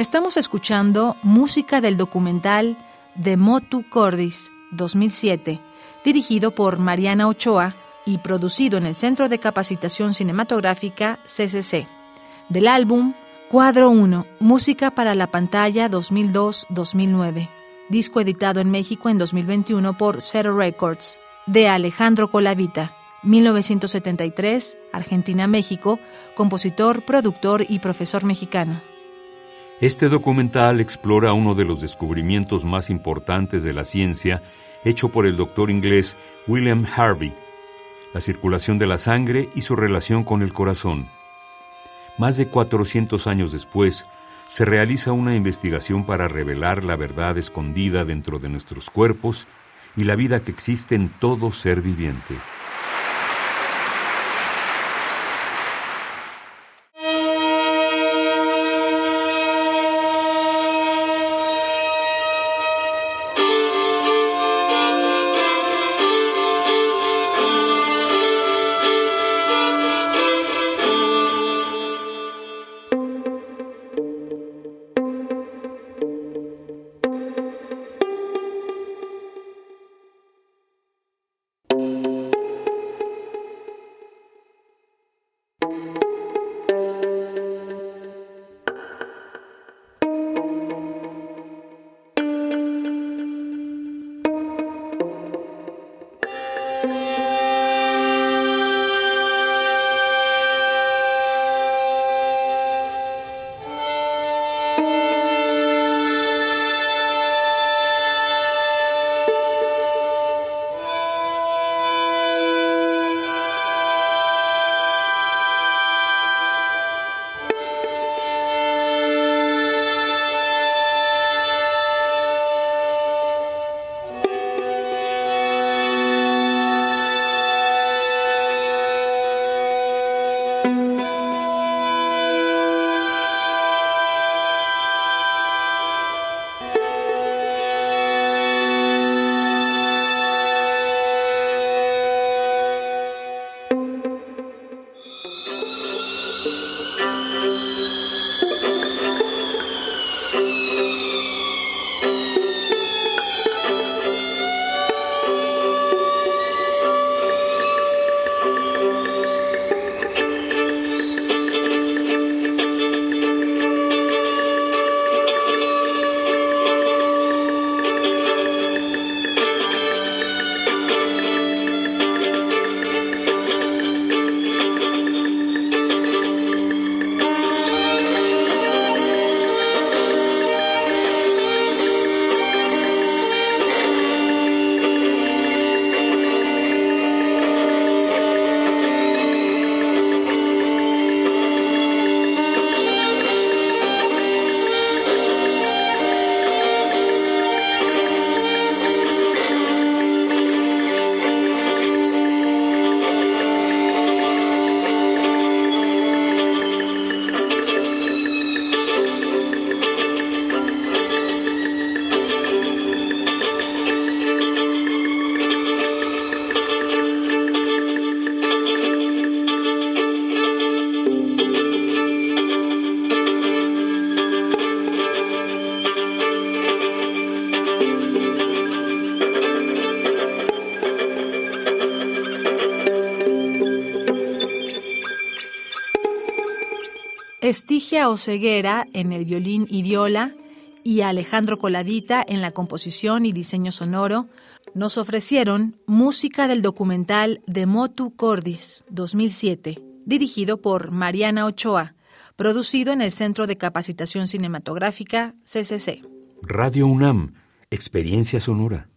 Estamos escuchando música del documental De Motu Cordis 2007, dirigido por Mariana Ochoa y producido en el Centro de Capacitación Cinematográfica CCC, del álbum Cuadro 1, Música para la Pantalla 2002-2009, disco editado en México en 2021 por Zero Records, de Alejandro Colavita. 1973, Argentina-México, compositor, productor y profesor mexicano. Este documental explora uno de los descubrimientos más importantes de la ciencia hecho por el doctor inglés William Harvey, la circulación de la sangre y su relación con el corazón. Más de 400 años después, se realiza una investigación para revelar la verdad escondida dentro de nuestros cuerpos y la vida que existe en todo ser viviente. Música Estigia Oceguera en el violín y viola y Alejandro Coladita en la composición y diseño sonoro, nos ofrecieron música del documental de Motu Cordis 2007, dirigido por Mariana Ochoa, producido en el Centro de Capacitación Cinematográfica CCC. Radio UNAM, Experiencia Sonora.